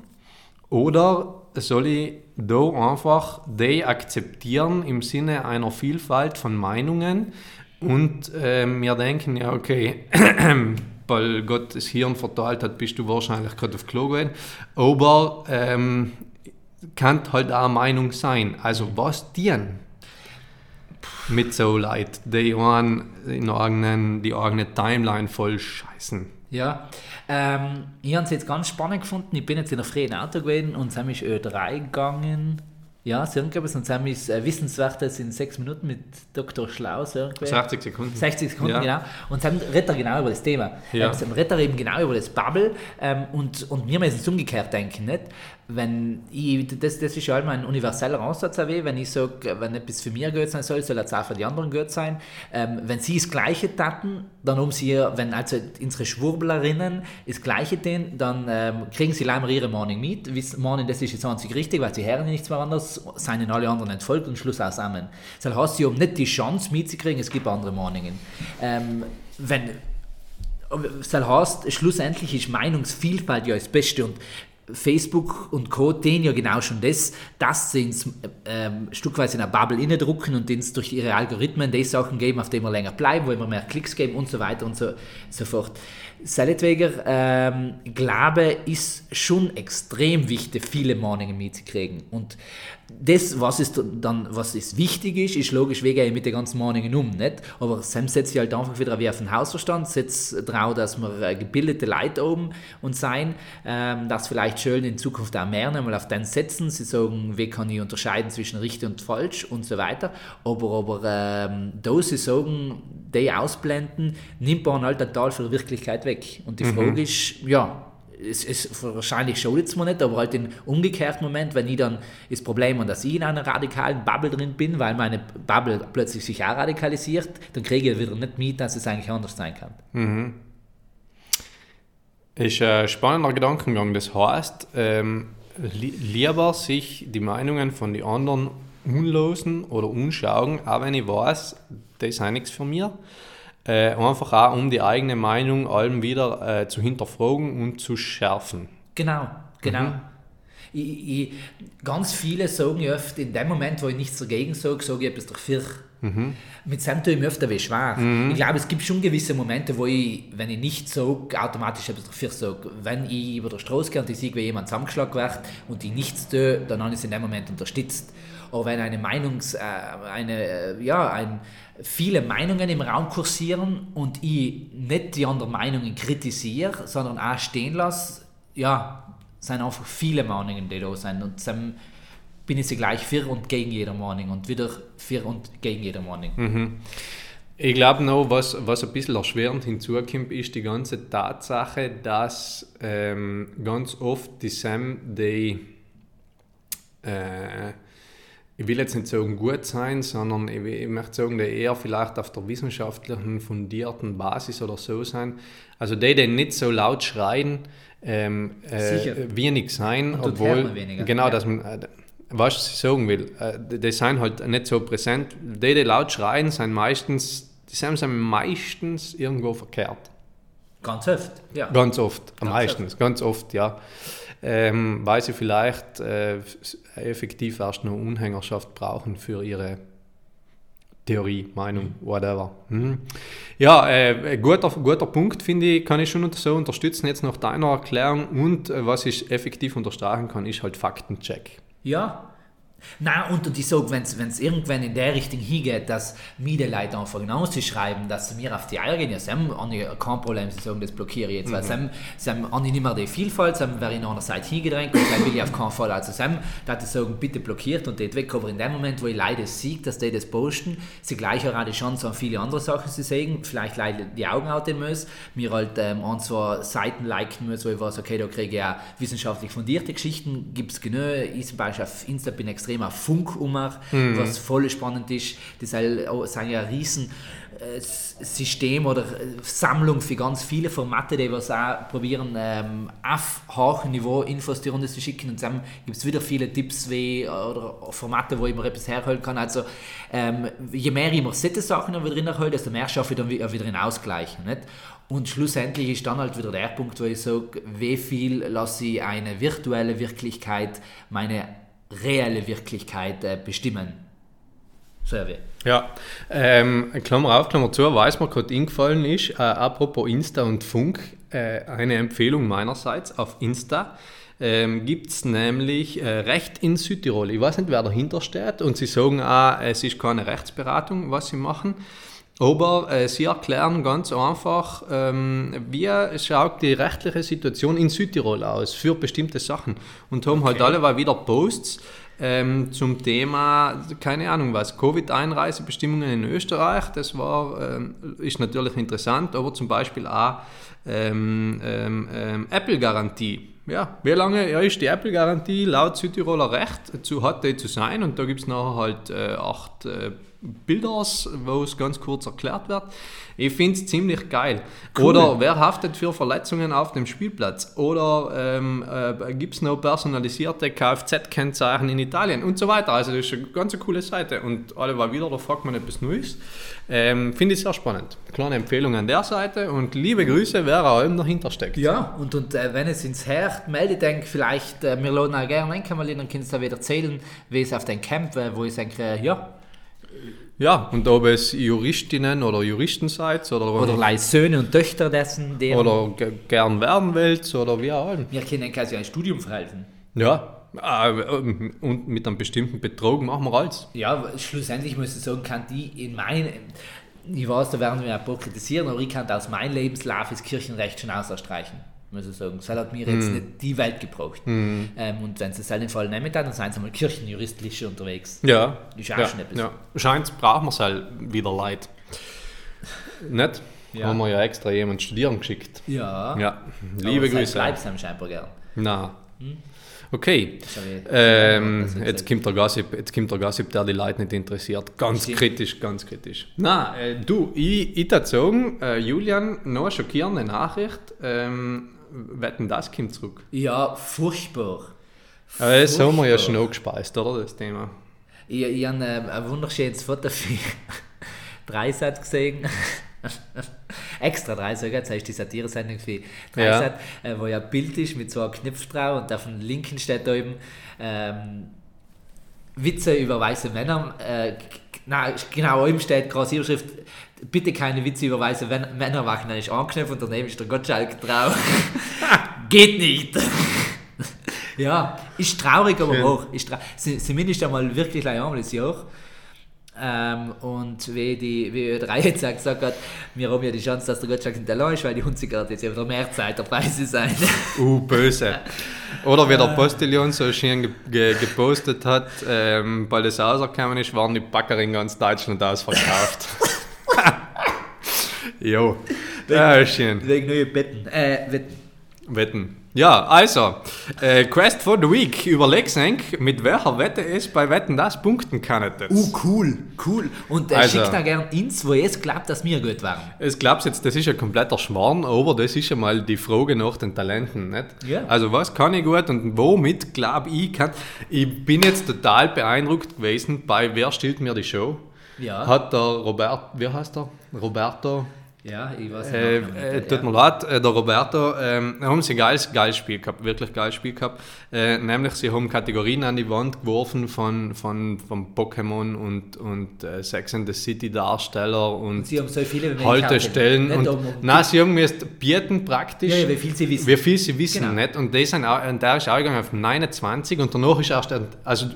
Oder soll ich da einfach die akzeptieren im Sinne einer Vielfalt von Meinungen und äh, mir denken, ja, okay, [clears throat] weil Gott das Hirn verteilt hat, bist du wahrscheinlich gerade auf Klo gewesen. Aber ähm, kann halt auch eine Meinung sein. Also, was dienen mit so Leuten, die einen in eigenen, die eigene Timeline voll scheißen? Ja, ähm, ich habe es jetzt ganz spannend gefunden. Ich bin jetzt in der freien Auto gewesen und sind mich Ö3 gegangen. Ja, so irgendwas. Und sind mich äh, Wissenswertes in sechs Minuten mit Dr. Schlau, so irgendwas. 60 Sekunden. 60 Sekunden, Ja. genau. Und sie haben redet er genau über das Thema. Ja. Ähm, sie haben redet er eben genau über das Bubble. Ähm, und, und wir müssen es umgekehrt denken, nicht? Wenn ich, das, das ist ja immer ein universeller Ansatz, wenn ich sage, wenn etwas für mich gut sein soll, soll es auch für die anderen gut sein. Ähm, wenn sie das Gleiche taten, dann um sie, wenn also unsere Schwurblerinnen das Gleiche tun, dann ähm, kriegen sie leider ihre Meinung mit, wissen, meinen, das ist jetzt einzig richtig, weil sie hören nichts mehr anderes, seien alle anderen entfolgt und Schluss aus. Das heißt, sie haben nicht die Chance mitzukriegen, es gibt andere Meinungen. Ähm, wenn, das heißt, schlussendlich ist Meinungsvielfalt ja das Beste und Facebook und Co. tun ja genau schon das, dass sie uns ähm, stückweise in eine Bubble innerdrucken und uns durch ihre Algorithmen die Sachen geben, auf denen wir länger bleiben, wo immer mehr Klicks geben und so weiter und so, so fort. Seinetwegen, ähm, Glaube ist schon extrem wichtig, viele Meinungen mitzukriegen. Und das, was ist dann, was ist wichtig ist, ist logisch, wie gehe ich mit den ganzen Meinungen um, nicht? Aber Sam setzt sich halt einfach wieder wie auf den Hausverstand, setzt drauf, dass wir äh, gebildete Leute oben und sein, ähm, dass vielleicht schön in Zukunft auch mehr nochmal auf den setzen, sie sagen, wie kann ich unterscheiden zwischen richtig und falsch und so weiter. Aber, aber ähm, da sie sagen, die ausblenden, nimmt man halt total von der Wirklichkeit weg. Und die Frage ist, ja, es, es wahrscheinlich schadet es mir nicht, aber halt im umgekehrten Moment, wenn ich dann das Problem habe, dass ich in einer radikalen Bubble drin bin, weil meine Bubble plötzlich sich auch radikalisiert, dann kriege ich wieder nicht mit, dass es eigentlich anders sein kann. Ist ein spannender Gedankengang. Das heißt, ähm, li lieber sich die Meinungen von den anderen unlosen oder unschauen, auch wenn ich weiß, das ist nichts für mich. Äh, einfach auch, um die eigene Meinung allem wieder äh, zu hinterfragen und zu schärfen. Genau, genau. Ich, ich, ganz viele sagen ja oft, in dem Moment, wo ich nichts dagegen sage, sage ich etwas dafür. Mit Sam tue ich mir öfter weh schwer. Ich glaube, es gibt schon gewisse Momente, wo ich, wenn ich nicht sage, automatisch etwas dafür sage. Wenn ich über der Straße gehe und ich sehe, wie jemand zusammengeschlagen wird und ich nichts tue, dann habe ich es in dem Moment unterstützt. Aber wenn eine Meinungs, äh, eine, äh, ja, ein, viele Meinungen im Raum kursieren und ich nicht die anderen Meinungen kritisiere, sondern auch stehen lasse, ja, sind einfach viele Meinungen, die da sind. Und dann bin ich sie gleich für und gegen jede Meinung und wieder für und gegen jede Meinung. Ich glaube noch, was, was ein bisschen erschwerend hinzukommt, ist die ganze Tatsache, dass ähm, ganz oft die Sam, die, äh, ich will jetzt nicht sagen gut sein, sondern ich, ich möchte sagen, die eher vielleicht auf der wissenschaftlichen, fundierten Basis oder so sein. Also die, die nicht so laut schreien, ähm, äh, wenig sein, Und obwohl, genau, dass man, äh, was ich sagen will, äh, die, sind halt nicht so präsent. Die, die laut schreien, sind meistens, die sind meistens irgendwo verkehrt. Ganz oft, ja. Ganz oft, Ganz meisten, ganz oft, ja. Ähm, weil sie vielleicht äh, effektiv erst noch Unhängerschaft brauchen für ihre Theorie, Meinung, whatever. Mhm. Ja, äh, guter, guter Punkt, finde ich, kann ich schon so unterstützen. Jetzt nach deiner Erklärung und äh, was ich effektiv unterstreichen kann, ist halt Faktencheck. Ja. Na und ich sage, wenn es irgendwann in der Richtung hingeht, dass mir die Leute einfach hinausschreiben, dass sie mir auf die Eier gehen, ja, sie haben kein Problem, sie sagen, das blockiere ich jetzt, weil sie haben, sie haben nicht mehr die Vielfalt, sie haben wer in einer Seite hingedrängt und dann will ich auf keinen Fall, also sie haben, dass sie sagen, bitte blockiert und das weg, aber in dem Moment, wo ich Leute sehe, dass die das posten, sie gleich auch die Chance an viele andere Sachen zu sehen, vielleicht Leute die Augen halten müssen, mir halt ähm, ein, zwei Seiten liken müssen, wo ich weiß, okay, da kriege ich ja wissenschaftlich fundierte Geschichten, gibt es genug, ich zum Beispiel auf Insta bin extrem auf Funk ummache, mhm. was voll spannend ist. Das sind ja riesen äh, System oder äh, Sammlung für ganz viele Formate, die was auch probieren, ähm, auf hohem Niveau Infos die Runde zu schicken. Und dann gibt es wieder viele Tipps wie, oder Formate, wo ich mir etwas herholen kann. Also ähm, je mehr ich mir solche Sachen wieder drin hole, desto mehr schaffe ich dann wieder einen Ausgleich. Nicht? Und schlussendlich ist dann halt wieder der Punkt, wo ich sage, wie viel lasse ich eine virtuelle Wirklichkeit meine reelle Wirklichkeit äh, bestimmen. Wie. Ja, ähm, Klammer auf, Klammer zu, weiß mir gerade eingefallen ist, äh, apropos Insta und Funk, äh, eine Empfehlung meinerseits auf Insta. Ähm, gibt es nämlich äh, Recht in Südtirol. Ich weiß nicht, wer dahinter steht und sie sagen auch, es ist keine Rechtsberatung, was sie machen. Aber äh, sie erklären ganz einfach, ähm, wie schaut die rechtliche Situation in Südtirol aus für bestimmte Sachen und haben halt okay. halt alle wieder Posts ähm, zum Thema, keine Ahnung was, Covid-Einreisebestimmungen in Österreich. Das war, ähm, ist natürlich interessant, aber zum Beispiel auch ähm, ähm, ähm, Apple-Garantie. Ja, wie lange ja, ist die Apple-Garantie laut Südtiroler Recht zu, hat die zu sein? Und da gibt es nachher halt äh, acht äh, Bilders, wo es ganz kurz erklärt wird. Ich finde es ziemlich geil. Cool. Oder wer haftet für Verletzungen auf dem Spielplatz? Oder ähm, äh, gibt es noch personalisierte Kfz-Kennzeichen in Italien und so weiter. Also das ist eine ganz coole Seite. Und alle war wieder, da fragt man etwas Neues. Ähm, finde ich sehr spannend. Kleine Empfehlung an der Seite und liebe Grüße, wer auch immer dahinter steckt. Ja, und, und äh, wenn es ins Herd meldet, denke vielleicht, äh, wir laden auch gerne ein, mal dann kannst du wieder erzählen, wie es auf dein Camp, äh, wo ich denke, äh, ja, ja, und ob es Juristinnen oder Juristen seid oder, oder Söhne und Töchter dessen, oder gern werden wollt oder wie auch immer. Wir können quasi ein Studium verhelfen. Ja, äh, und mit einem bestimmten Betrug machen wir alles. Ja, schlussendlich muss ich sagen, kann die in meinen, ich weiß, da werden wir ein paar kritisieren, aber ich kann aus meinem Lebenslauf das Kirchenrecht schon ausstreichen muss ich sagen. Das hat mir jetzt mm. nicht die Welt gebraucht. Mm. Ähm, und wenn sie es dem Fall nehmen, dann seien sie mal kirchenjuristisch unterwegs. Ja. Ist auch ja. schon etwas. Ja. Scheint, braucht man es halt wieder leid. nicht? Ja. Haben wir ja extra jemanden studieren geschickt. Ja. Ja. Liebe Grüße. Bleibst du scheinbar gern. Na. Hm? Okay, ähm, jetzt, kommt der Gossip, jetzt kommt der Gossip, der die Leute nicht interessiert. Ganz Stimmt. kritisch, ganz kritisch. Na, äh, du, ich, ich sagen, äh, Julian, noch eine schockierende Nachricht. Ähm, Wetten, das kommt zurück. Ja, furchtbar. Aber das haben wir ja schon angespeist, oder, das Thema? Ich, ich habe äh, ein wunderschönes Foto für [laughs] Dreisat gesehen. [laughs] Extra Dreisat, jetzt heißt die Satire-Sendung für Dreisat, ja. äh, wo ja ein Bild ist mit so einem Knopf drauf und auf dem linken steht da eben ähm, Witze über weiße Männer. Äh, na, genau, oben steht gerade Überschrift bitte keine Witze über weiße Männer machen, dann ist angeknöpft und daneben ist der Gottschalk drauf. [laughs] Geht nicht. [laughs] ja, ist traurig, aber Schön. hoch. Ist trau Zumindest einmal wirklich einmal das Jahr. Ähm, und wie die wie Ö3 jetzt auch gesagt hat, wir haben ja die Chance, dass der Gottschalk in der Lounge, weil die gerade jetzt wieder mehr Zeit dabei sein. [laughs] uh, böse. Oder wie der Postillon so schön ge ge gepostet hat, ähm, weil das rausgekommen ist, waren die Backer in ganz Deutschland ausverkauft. Jo. [laughs] Ja, schön. Wegen neue Betten. Äh, Wetten. Wetten. Ja, also, äh, Quest for the Week. Überleg's eng, mit welcher Wette es bei Wetten das punkten kann. Uh, cool, cool. Und äh, also, schickt da gern ins, wo es glaubt, dass wir gut waren. Es glaubt jetzt, das ist ein kompletter Schmarrn, aber das ist ja mal die Frage nach den Talenten. Nicht? Ja. Also, was kann ich gut und womit glaube ich kann. Ich bin jetzt total beeindruckt gewesen bei Wer stellt mir die Show? Ja. Hat der Robert, wie heißt der? Roberto Ja, ich weiß Äh, nicht. äh, tut mir leid, äh, der Roberto, ähm, haben sie ein geiles, geiles Spiel gehabt, wirklich geiles Spiel gehabt. Äh, nämlich, sie haben Kategorien an die Wand geworfen von, von, von Pokémon und, und äh, Sex and the City Darsteller und Sie haben so viele Haltestellen. Und, um- nein, sie haben müssen bieten praktisch. Ja, ja, wie viel sie wissen. Wie viel sie wissen Genau. nicht. Und, das sind auch, und der ist auch gegangen auf 29 und danach ist erst, also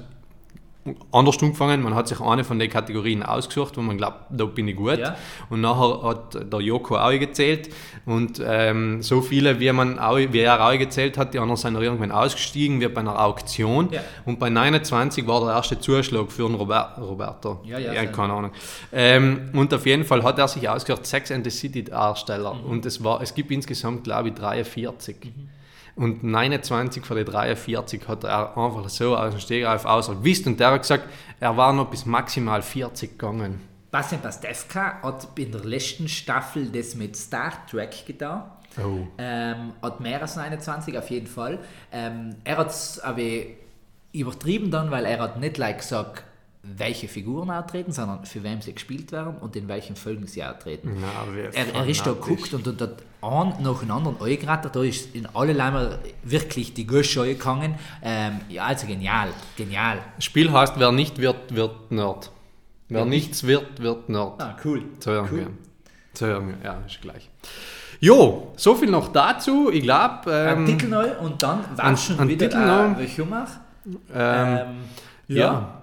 anders angefangen, man hat sich eine von den Kategorien ausgesucht, wo man glaubt, da bin ich gut. Ja. Und nachher hat der Joko auch gezählt und ähm, so viele, wie, man auch, wie er auch gezählt hat, die anderen sind irgendwann ausgestiegen, wie bei einer Auktion. Ja. Und bei 29 war der erste Zuschlag für den Robert, Roberto. Ja, ja, so. keine Ahnung. Ähm, und auf jeden Fall hat er sich ausgesucht, Sex and the City Darsteller. Mhm. Und es, war, es gibt insgesamt, glaube ich, 43. Und 29 von den 43 hat er einfach so aus dem Stegreif ausgewusst. Und der hat gesagt, er war noch bis maximal 40 gegangen. Bastian Pastewka hat in der letzten Staffel das mit Star Trek getan. Oh. Ähm, hat mehr als 29 auf jeden Fall. Ähm, er hat es aber übertrieben dann, weil er hat nicht like gesagt, welche Figuren auftreten, sondern für wem sie gespielt werden und in welchen Folgen sie auftreten. Er, er ist da geguckt und, und hat einen nach dem anderen angeraten. Da ist in alle Länder wirklich die Gusche gegangen. Ähm, ja, also genial, genial. Spiel heißt, wer nicht wird, wird Nerd. Wer nichts wird, wird Nerd. Ah, cool. So irgendwie. So irgendwie, ja, ist gleich. Jo, so viel noch dazu. Ich glaube, Ein ähm, Titel neu und dann war ein- schon ein wieder Titel neu. äh, mach. ähm, Ähm, ja.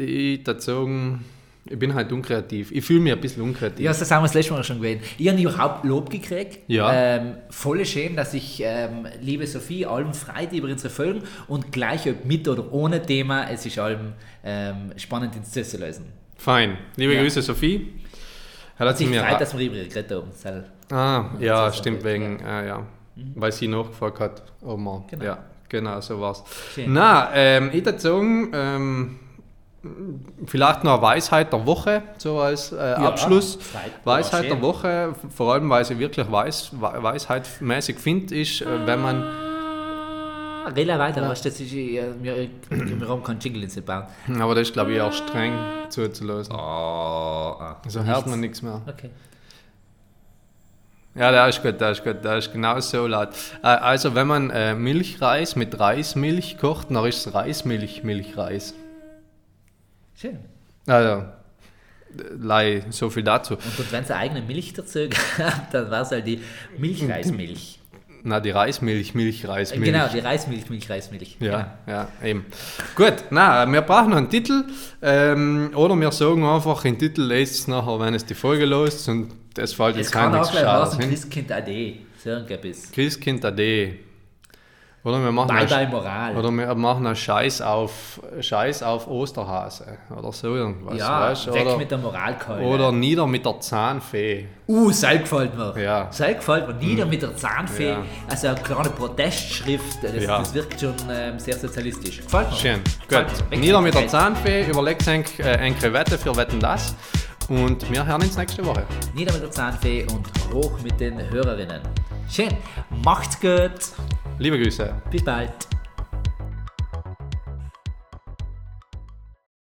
Ich würde sagen, ich bin halt unkreativ. Ich fühle mich ein bisschen unkreativ. Ja, das haben wir das letzte Mal schon gewählt. Ich habe überhaupt Lob gekriegt. Ja. Ähm, voll schön, dass ich, ähm, liebe Sophie, allem freut über unsere Folgen und gleich ob mit oder ohne Thema, es ist allem ähm, spannend ins Ziel zu lösen. Fein. Liebe Ja. Grüße, Sophie. Hat sie Ich mir freut, dass wir über ihre geredet haben. Sel. Ah, ja, stimmt, wegen, äh, ja. Weil sie nachgefragt hat, ob man, Genau. ja, genau, so war's. Schön. Na, ähm, ich würde sagen, ähm, vielleicht noch eine Weisheit der Woche, so als äh, Abschluss. Zeit. Weisheit Ja, der. Woche, vor allem, weil sie wirklich weiß, we- weisheitmäßig finde, ist, äh, wenn man, Ah, Rela weiter, das ist, äh, wir, wir haben keinen Jingle ins bauen. aber das ist, glaube ich, auch streng zuzulösen. Oh, ah, So hört man nichts mehr. Okay. Ja, der ist gut, der ist gut, der ist genau so laut. Äh, also, wenn man äh, Milchreis mit Reismilch kocht, dann ist es Reismilch, Milchreis. Schön. Also, lei, so viel dazu. Und wenn sie eigene Milch dazu gab, dann war es halt die Milchreismilch. Na, die Reismilch, Milchreismilch. Genau, die Reismilch, Milchreismilch. Ja, ja, eben. Gut, na, wir brauchen noch einen Titel. Ähm, oder wir sagen einfach, den Titel lest es nachher, wenn es die Folge los und das fällt Es jetzt kann kein auch nichts gleich Schades heißen hin. Christkind AD. So irgendetwas. Christkind AD. Oder wir machen Bye bye Moral. Oder wir machen einen Scheiß auf, Scheiß auf Osterhase oder so irgendwas. ja, weißt, weg oder, mit der Moralkeule. oder nieder mit der Zahnfee. Uh, sei gefällt mir. Ja. Sei gefällt mir. Nieder mit der Zahnfee. Ja. Also eine kleine Protestschrift. Das, Ja. das wirkt schon ähm, sehr sozialistisch. Gefällt mir. Schön. Gefällt Gut. mir. Nieder mit der. Zahnfee, überlegt euch äh, eine Krevette für Wetten das. Und wir hören uns nächste Woche. Nieder mit der Zahnfee und hoch mit den Hörerinnen. Schön. Macht's gut. Liebe Grüße. Bis bald.